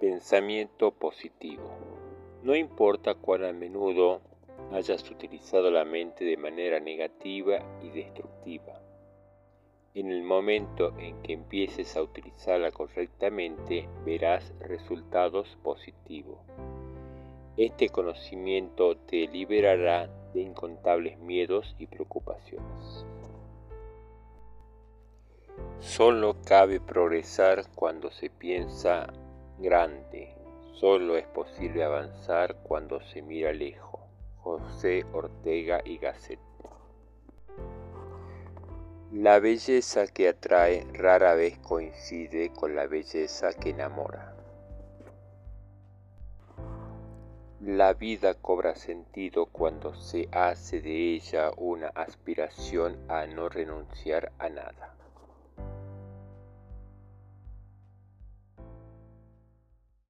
Pensamiento positivo. No importa cuán a menudo hayas utilizado la mente de manera negativa y destructiva. En el momento en que empieces a utilizarla correctamente, verás resultados positivos. Este conocimiento te liberará de incontables miedos y preocupaciones. Solo cabe progresar cuando se piensa grande. Solo es posible avanzar cuando se mira lejos. José Ortega y Gasset. La belleza que atrae rara vez coincide con la belleza que enamora. La vida cobra sentido cuando se hace de ella una aspiración a no renunciar a nada.